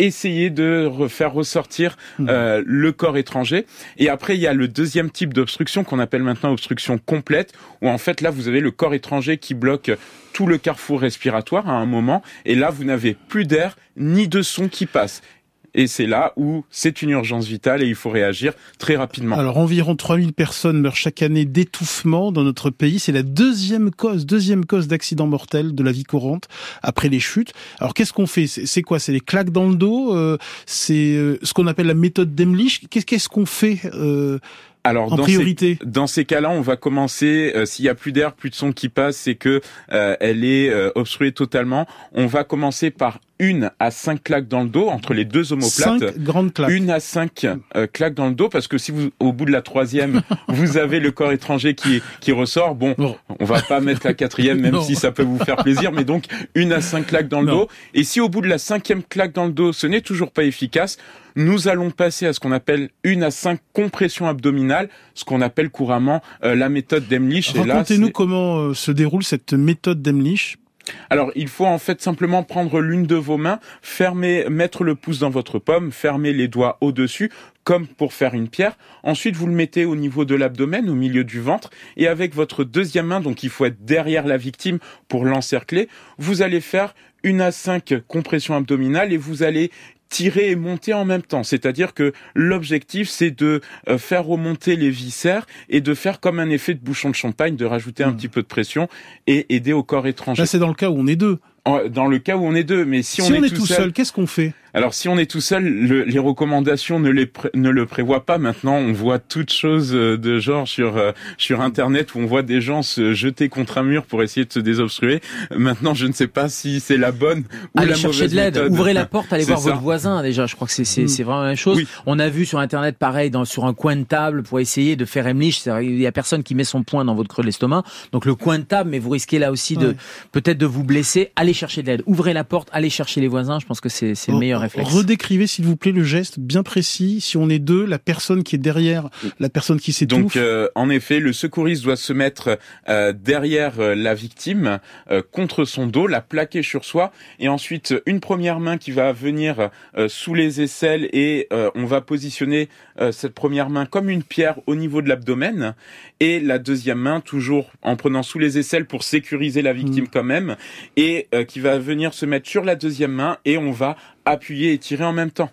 Speaker 7: essayer de faire ressortir mmh. euh, le corps étranger. Et après, il y a le deuxième type d'obstruction qu'on appelle maintenant obstruction complète, où en fait là, vous avez le corps étranger qui bloque tout le carrefour respiratoire à un moment, et là, vous n'avez plus d'air ni de son qui passe. Et c'est là où c'est une urgence vitale et il faut réagir très rapidement.
Speaker 1: Alors environ 3000 personnes meurent chaque année d'étouffement dans notre pays. C'est la deuxième cause, deuxième cause d'accident mortel de la vie courante après les chutes. Alors qu'est-ce qu'on fait? C'est quoi? C'est les claques dans le dos euh, C'est euh, ce qu'on appelle la méthode d'Emlich? Qu'est-ce qu'on fait euh, alors, en
Speaker 7: dans
Speaker 1: priorité?
Speaker 7: Ces, dans ces cas-là, on va commencer. Euh, s'il y a plus d'air, plus de son qui passe, c'est que euh, elle est euh, obstruée totalement. On va commencer par une à cinq claques dans le dos entre les deux omoplates.
Speaker 1: Cinq grandes claques.
Speaker 7: Une à cinq claques dans le dos parce que si vous, au bout de la troisième, *laughs* vous avez le corps étranger qui qui ressort. Bon, on va pas mettre la quatrième, même si ça peut vous faire plaisir, mais donc une à cinq claques dans le dos. Et si au bout de la cinquième claque dans le dos, ce n'est toujours pas efficace, nous allons passer à ce qu'on appelle une à cinq compressions abdominales, ce qu'on appelle couramment euh, la méthode d'Emlich.
Speaker 1: Racontez-nous comment euh, se déroule cette méthode d'Emlich
Speaker 7: alors, il faut en fait simplement prendre l'une de vos mains, fermer, mettre le pouce dans votre pomme, fermer les doigts au-dessus, comme pour faire une pierre. Ensuite, vous le mettez au niveau de l'abdomen, au milieu du ventre, et avec votre deuxième main, donc il faut être derrière la victime pour l'encercler, vous allez faire une à cinq compressions abdominales et vous allez tirer et monter en même temps. C'est-à-dire que l'objectif, c'est de euh, faire remonter les viscères et de faire comme un effet de bouchon de champagne, de rajouter un mmh. petit peu de pression et aider au corps étranger.
Speaker 1: Là, c'est dans le cas où on est deux.
Speaker 7: Dans le cas où on est deux, mais si, on,
Speaker 1: est, tout seul qu'est-ce qu'on fait?
Speaker 7: Alors si on est tout seul, les recommandations ne, les ne le prévoient pas. Maintenant, on voit toutes choses euh, de genre sur euh, sur Internet où on voit des gens se jeter contre un mur pour essayer de se désobstruer. Maintenant, je ne sais pas si c'est la bonne ou
Speaker 5: allez
Speaker 7: la
Speaker 5: chercher de l'aide. Ouvrez la porte, allez voir votre voisin. Déjà, je crois que c'est c'est mm. vraiment la même chose. On a vu sur Internet pareil dans sur un coin de table pour essayer de faire Emlich. Il y a personne qui met son poing dans votre creux de l'estomac. Donc le coin de table, mais vous risquez là aussi de peut-être de vous blesser. Allez chercher de l'aide. Ouvrez la porte, allez chercher les voisins. Je pense que c'est le meilleur réflexe.
Speaker 1: Redécrivez s'il vous plaît, le geste bien précis. Si on est deux, la personne qui est derrière, la personne qui s'étouffe.
Speaker 7: Donc, euh, en effet, le secouriste doit se mettre euh, derrière euh, la victime, contre son dos, la plaquer sur soi, et ensuite une première main qui va venir sous les aisselles et on va positionner cette première main comme une pierre au niveau de l'abdomen, et la deuxième main toujours en prenant sous les aisselles pour sécuriser la victime mmh. quand même, et qui va venir se mettre sur la deuxième main, et on va appuyer et tirer en même temps.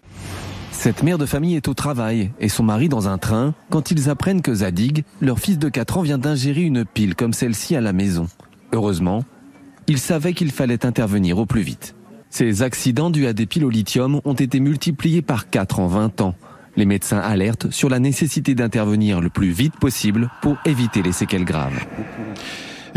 Speaker 9: Cette mère de famille est au travail et son mari dans un train quand ils apprennent que Zadig, leur fils de 4 ans, vient d'ingérer une pile comme celle-ci à la maison. Heureusement, ils savaient qu'il fallait intervenir au plus vite. Ces accidents dus à des piles au lithium ont été multipliés par 4 en 20 ans. Les médecins alertent sur la nécessité d'intervenir le plus vite possible pour éviter les séquelles graves.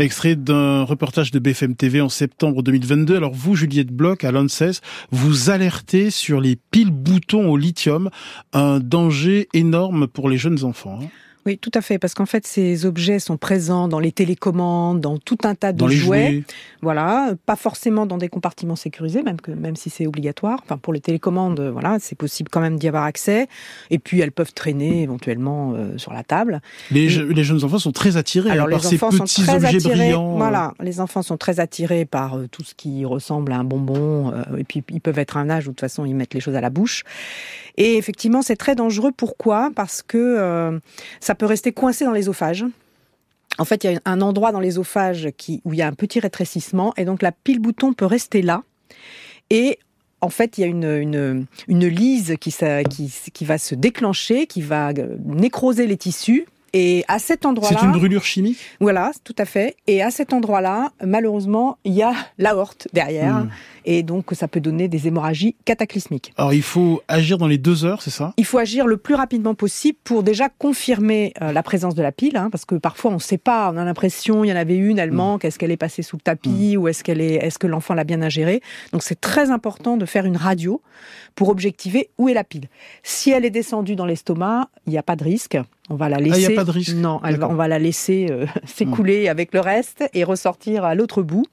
Speaker 1: Extrait d'un reportage de BFM TV en septembre 2022. Alors vous, Juliette Bloch, à l'ANSES, vous alertez sur les piles boutons au lithium, un danger énorme pour les jeunes enfants. Hein.
Speaker 6: Oui, tout à fait, parce qu'en fait, ces objets sont présents dans les télécommandes, dans tout un tas de jouets. Voilà, pas forcément dans des compartiments sécurisés, même que même si c'est obligatoire. Enfin, pour les télécommandes, voilà, c'est possible quand même d'y avoir accès. Et puis, elles peuvent traîner éventuellement euh, sur la table.
Speaker 1: Les, les, jeunes enfants sont très attirés
Speaker 6: Alors,
Speaker 1: hein, par
Speaker 6: les enfants
Speaker 1: ces petits
Speaker 6: sont très
Speaker 1: objets
Speaker 6: attirés,
Speaker 1: brillants.
Speaker 6: Euh. Voilà, les enfants sont très attirés par euh, tout ce qui ressemble à un bonbon. et puis, ils peuvent être à un âge où de toute façon, ils mettent les choses à la bouche. Et effectivement, c'est très dangereux. Pourquoi? Parce que euh, ça peut rester coincé dans l'ésophage. En fait, il y a un endroit dans l'ésophage où il y a un petit rétrécissement, et donc la pile bouton peut rester là. Et en fait, il y a une, une, une lise qui, qui, qui va se déclencher, qui va nécroser les tissus, et à cet endroit-là.
Speaker 1: C'est une brûlure chimique?
Speaker 6: Voilà, tout à fait. Et à cet endroit-là, malheureusement, il y a l'aorte derrière. Hmm. Et donc, ça peut donner des hémorragies cataclysmiques.
Speaker 1: Alors, il faut agir dans les deux heures, c'est ça?
Speaker 6: Il faut agir le plus rapidement possible pour déjà confirmer euh, la présence de la pile, hein, parce que parfois, on ne sait pas. On a l'impression, il y en avait une, elle hmm. manque. Est-ce qu'elle est passée sous le tapis hmm. ou est-ce qu'elle est, est-ce que l'enfant l'a bien ingérée? Donc, c'est très important de faire une radio pour objectiver où est la pile. Si elle est descendue dans l'estomac, il n'y a pas de risque. On va la laisser. Ah,
Speaker 1: n'y a pas de risque.
Speaker 6: Non, on va la laisser euh, *laughs* s'écouler avec le reste et ressortir à l'autre bout.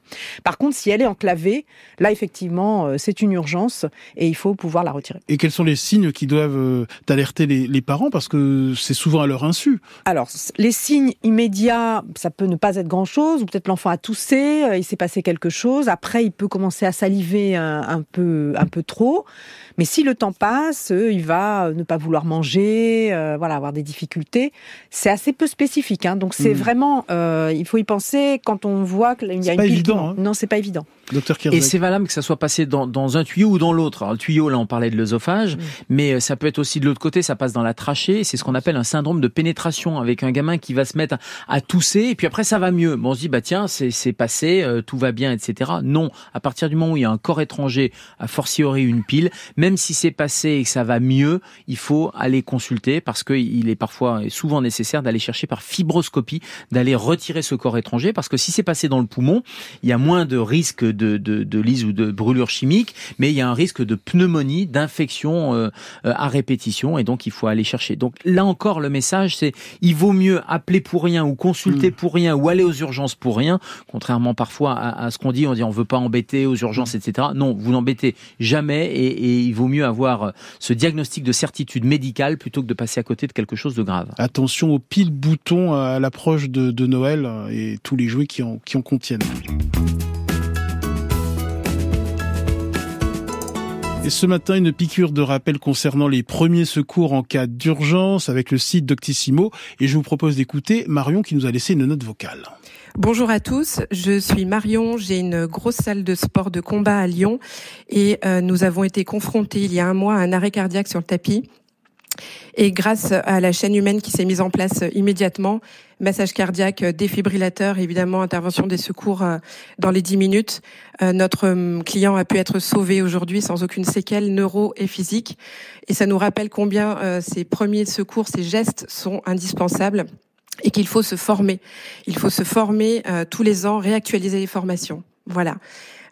Speaker 6: Par contre, si elle est enclavée, là effectivement, euh, c'est une urgence et il faut pouvoir la retirer.
Speaker 1: Et quels sont les signes qui doivent euh, alerter les, les, parents? Parce que c'est souvent à leur insu.
Speaker 6: Alors, les signes immédiats, ça peut ne pas être grand-chose ou peut-être l'enfant a toussé, il s'est passé quelque chose. Après, il peut commencer à saliver un peu, un peu trop. Mais si le temps passe, euh, il va euh, ne pas vouloir manger, euh, voilà, avoir des difficultés. C'est assez peu spécifique, hein. donc c'est hmm. vraiment, il faut y penser quand on voit qu'il y a une
Speaker 1: pas évident, hein.
Speaker 6: Non, c'est pas évident.
Speaker 1: Docteur
Speaker 5: Et c'est valable que ça soit passé dans, dans un tuyau ou dans l'autre. Alors le tuyau, là, on parlait de l'œsophage, mais euh, ça peut être aussi de l'autre côté, ça passe dans la trachée. C'est ce qu'on appelle un syndrome de pénétration avec un gamin qui va se mettre à, tousser et puis après ça va mieux. Bon, on se dit bah tiens, c'est passé, euh, tout va bien, etc. Non, à partir du moment où il y a un corps étranger, a fortiori une pile, même si c'est passé et que ça va mieux, il faut aller consulter parce qu'il est parfois et souvent nécessaire d'aller chercher par fibroscopie, d'aller retirer ce corps étranger parce que si c'est passé dans le poumon, il y a moins de risque de, de, de lise ou de brûlure chimique, mais il y a un risque de pneumonie, d'infection euh, euh, à répétition, et donc il faut aller chercher. Donc là encore, le message, c'est il vaut mieux appeler pour rien ou consulter mm. pour rien ou aller aux urgences pour rien, contrairement parfois à, ce qu'on dit, on dit on veut pas embêter aux urgences, mm. etc. Non, vous n'embêtez jamais, et, et il vaut mieux avoir ce diagnostic de certitude médicale plutôt que de passer à côté de quelque chose de grave.
Speaker 1: Attention aux piles boutons à l'approche de, de Noël et tous les jouets qui en, qui en contiennent. Ce matin, une piqûre de rappel concernant les premiers secours en cas d'urgence avec le site Doctissimo. Et je vous propose d'écouter Marion qui nous a laissé une note vocale.
Speaker 10: Bonjour à tous, je suis Marion, j'ai une grosse salle de sport de combat à Lyon et euh, nous avons été confrontés il y a un mois à un arrêt cardiaque sur le tapis et grâce à la chaîne humaine qui s'est mise en place immédiatement, massage cardiaque, défibrillateur, évidemment intervention des secours euh, dans les 10 minutes, euh, notre euh, client a pu être sauvé aujourd'hui sans aucune séquelle neuro et physique. Et ça nous rappelle combien ces premiers secours, ces gestes sont indispensables et qu'il faut se former. Il faut se former tous les ans, réactualiser les formations. Voilà.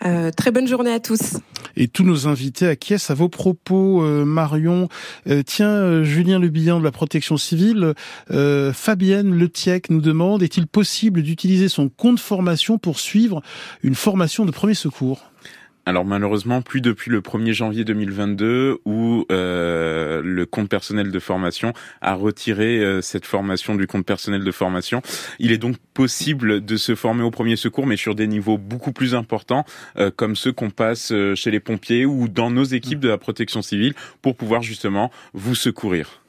Speaker 10: Euh, très bonne journée à tous.
Speaker 1: Et tous nos invités acquiescent à vos propos, euh, Marion. Euh, tiens, Julien Lebihan de la Protection Civile, Fabienne Letiec nous demande est-il possible d'utiliser son compte formation pour suivre une formation de premier secours?
Speaker 7: Alors malheureusement, plus depuis le 1er janvier 2022 où euh, le compte personnel de formation a retiré euh, cette formation du compte personnel de formation. Il est donc possible de se former au premier secours, mais sur des niveaux beaucoup plus importants, euh, comme ceux qu'on passe chez les pompiers ou dans nos équipes de la protection civile, pour pouvoir justement vous secourir.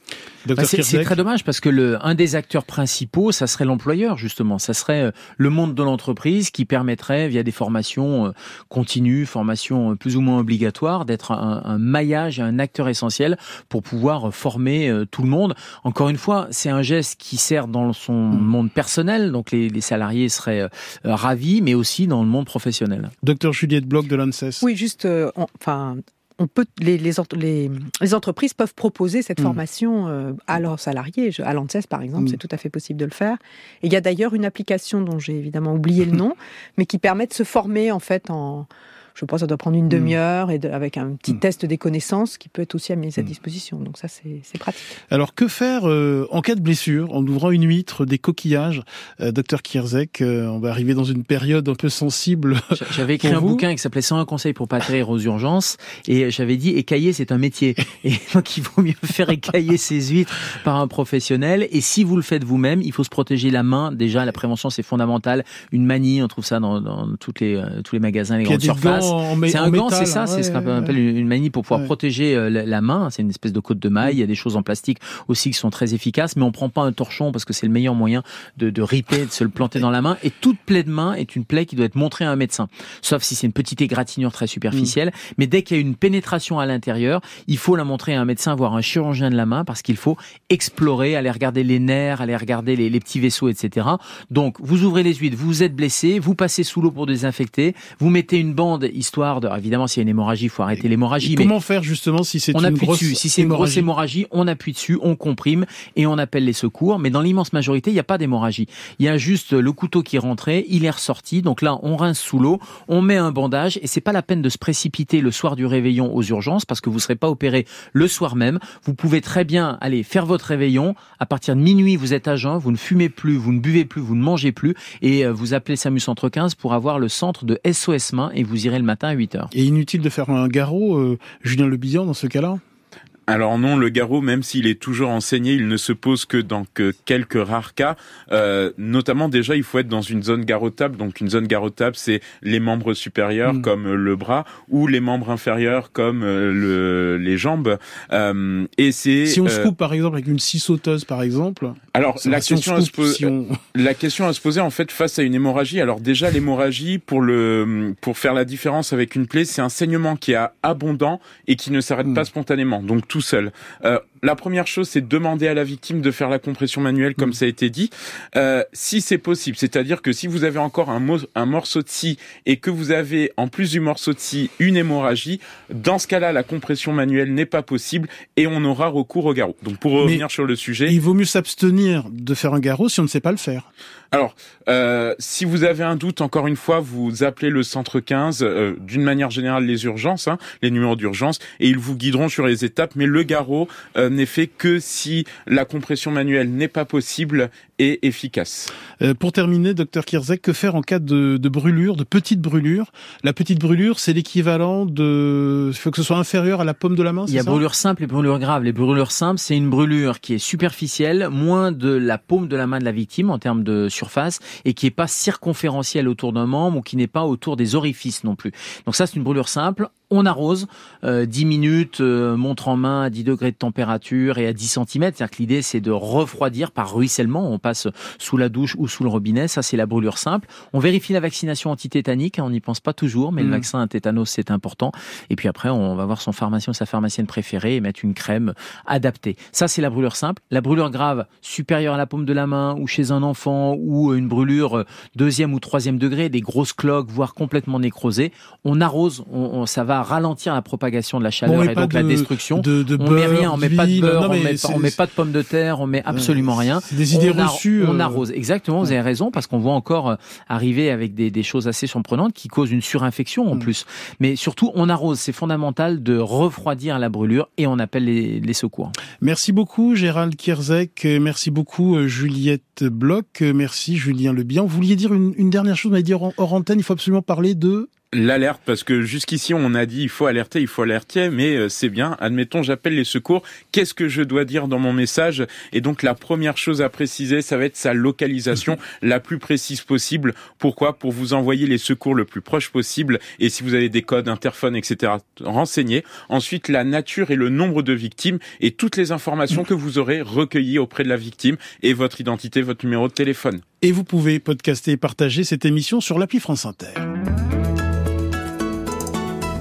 Speaker 5: Bah, c'est très dommage parce que le, un des acteurs principaux, ça serait l'employeur justement, ça serait euh, le monde de l'entreprise qui permettrait via des formations euh, continues, formations euh, plus ou moins obligatoires, d'être un, un, maillage, un acteur essentiel pour pouvoir former tout le monde. Encore une fois, c'est un geste qui sert dans son mm. monde personnel, donc les, les salariés seraient ravis, mais aussi dans le monde professionnel.
Speaker 1: Docteur Juliette Bloch de l'ANSES.
Speaker 6: Oui, juste, enfin on peut, les, les, entreprises peuvent proposer cette mm. formation euh, à leurs salariés. À l'ANSES, par exemple, mm. c'est tout à fait possible de le faire. Et il y a d'ailleurs une application dont j'ai évidemment oublié le *laughs* nom, mais qui permet de se former en fait en je pense que ça doit prendre une hmm. demi-heure et avec un petit hmm. test des connaissances qui peut être aussi à mise à hmm. disposition. Donc ça, c'est pratique.
Speaker 1: Alors que faire euh, en cas de blessure en ouvrant une huître, des coquillages euh, Docteur Kierzek, euh, on va arriver dans une période un peu sensible. *laughs*
Speaker 5: J'avais écrit un bouquin qui s'appelait 101 conseils pour pas atterrir aux urgences et j'avais dit écailler c'est un métier et *laughs* donc il vaut mieux faire écailler *laughs* ses huîtres par un professionnel et si vous le faites vous-même, il faut se protéger la main. Déjà la prévention c'est fondamental. Une manie, on trouve ça dans, dans toutes les tous les magasins, les grandes surfaces c'est un gant, c'est ça, c'est ce qu'on appelle une manie pour pouvoir protéger euh, la main. C'est une espèce de côte de maille. Il y a des choses en plastique aussi qui sont très efficaces, mais on prend pas un torchon parce que c'est le meilleur moyen de, de riper, de se le planter dans la main. Et toute plaie de main est une plaie qui doit être montrée à un médecin, sauf si c'est une petite égratignure très superficielle. Mm. Mais dès qu'il y a une pénétration à l'intérieur, il faut la montrer à un médecin, voire un chirurgien de la main, parce qu'il faut explorer, aller regarder les nerfs, aller regarder les, les petits vaisseaux, etc. Donc, vous ouvrez les huîtres, vous êtes blessé, vous passez sous l'eau pour désinfecter, vous mettez une bande histoire de, évidemment, s'il y a une hémorragie, il faut arrêter l'hémorragie.
Speaker 1: Comment faire justement si c'est
Speaker 5: une
Speaker 1: grosse
Speaker 5: dessus. Si c'est une grosse hémorragie, on appuie dessus, on comprime et on appelle les secours. Mais dans l'immense majorité, il n'y a pas d'hémorragie. Il y a juste le couteau qui est rentré, il est ressorti. Donc là, on rince sous l'eau, on met un bandage et c'est pas la peine de se précipiter le soir du réveillon aux urgences parce que vous serez pas opéré le soir même. Vous pouvez très bien aller faire votre réveillon. À partir de minuit, vous êtes à jeun, vous ne fumez plus, vous ne buvez plus, vous ne mangez plus et euh, vous appelez SAMU Centre 15 pour avoir le centre de SOS Main et vous irez le matin à 8 heures.
Speaker 1: Et inutile de faire un garrot, euh, Julien Le dans ce cas-là?
Speaker 7: Alors non, le garrot, même s'il est toujours enseigné, il ne se pose que dans quelques rares cas. Euh, notamment déjà, il faut être dans une zone garrotable. Donc une zone garrotable, c'est les membres supérieurs mm. comme le bras ou les membres inférieurs comme euh, le, les jambes.
Speaker 1: Euh, et c'est si on se coupe par exemple avec une scie sauteuse par exemple.
Speaker 7: Alors la question, à se poser, *laughs* la question à se poser en fait face à une hémorragie. Alors déjà l'hémorragie pour le pour faire la différence avec une plaie, c'est un saignement qui est abondant et qui ne s'arrête mm. pas spontanément. Donc tout seul. Euh, la première chose, c'est de demander à la victime de faire la compression manuelle, comme mm. ça a été dit, euh, si c'est possible. C'est-à-dire que si vous avez encore un, un, morceau de scie et que vous avez, en plus du morceau de scie, une hémorragie, dans ce cas-là, la compression manuelle n'est pas possible et on aura recours au garrot. Donc pour revenir sur le sujet...
Speaker 1: Il vaut mieux s'abstenir de faire un garrot si on ne sait pas le faire.
Speaker 7: Alors, euh, si vous avez un doute, encore une fois, vous appelez le centre 15, euh, d'une manière générale les urgences, hein, les numéros d'urgence, et ils vous guideront sur les étapes. Mais le garrot euh, n'est fait que si la compression manuelle n'est pas possible et efficace.
Speaker 1: Euh, pour terminer, docteur Kirzek, que faire en cas de, de brûlure, de petite brûlure? La petite brûlure, c'est l'équivalent de... Il faut que ce soit inférieur à la paume de la main,
Speaker 5: Il y a brûlure simple et brûlure grave. Les brûlures simples, c'est une brûlure qui est superficielle, moins de la paume de la main de la victime en termes de surface, et qui est pas circonférentielle autour d'un membre ou qui n'est pas autour des orifices non plus. Donc ça, c'est une brûlure simple on arrose, euh, 10 minutes, euh, montre en main à 10 degrés de température et à 10 cm. C'est-à-dire que l'idée, c'est de refroidir par ruissellement. On passe sous la douche ou sous le robinet. Ça, c'est la brûlure simple. On vérifie la vaccination antitétanique. On n'y pense pas toujours, mais le mm. vaccin tétanos, c'est important. Et puis après, on va voir son pharmacien ou sa pharmacienne préférée et mettre une crème adaptée. Ça, c'est la brûlure simple. La brûlure grave, supérieure à la paume de la main ou chez un enfant ou une brûlure deuxième ou troisième degré, des grosses cloques, voire complètement nécrosées. On arrose, on, ça va ralentir la propagation de la chaleur et donc la destruction.
Speaker 1: De, de
Speaker 5: on met rien, on met pas de beurre, on, met pas, on met pas de pommes de terre, on met absolument rien.
Speaker 1: Des idées reçues.
Speaker 5: On euh. arrose. Exactement, vous avez raison, parce qu'on voit encore euh, arriver avec des, des, choses assez surprenantes qui causent une surinfection en mm. plus. Mais surtout, on arrose. C'est fondamental de refroidir la brûlure et on appelle les, les secours.
Speaker 1: Merci beaucoup, Gérald Kierzek. Merci beaucoup, euh, Juliette Bloch. Merci, Julien Lebihan. Vous vouliez dire une, une dernière chose, vous m'avez dit hors antenne, il faut absolument parler de
Speaker 7: l'alerte parce que jusqu'ici on a dit il faut alerter, il faut alerter, mais euh, c'est bien. Admettons, j'appelle les secours. Qu'est-ce que je dois dire dans mon message? Et donc la première chose à préciser, ça va être sa localisation la plus précise possible. Pourquoi? Pour vous envoyer les secours le plus proche possible. Et si vous avez des codes, interphone, etc., renseignez. Ensuite, la nature et le nombre de victimes et toutes les informations que vous aurez recueillies auprès de la victime et votre identité, votre numéro de téléphone.
Speaker 1: Et vous pouvez podcaster et partager cette émission sur l'appli France Inter.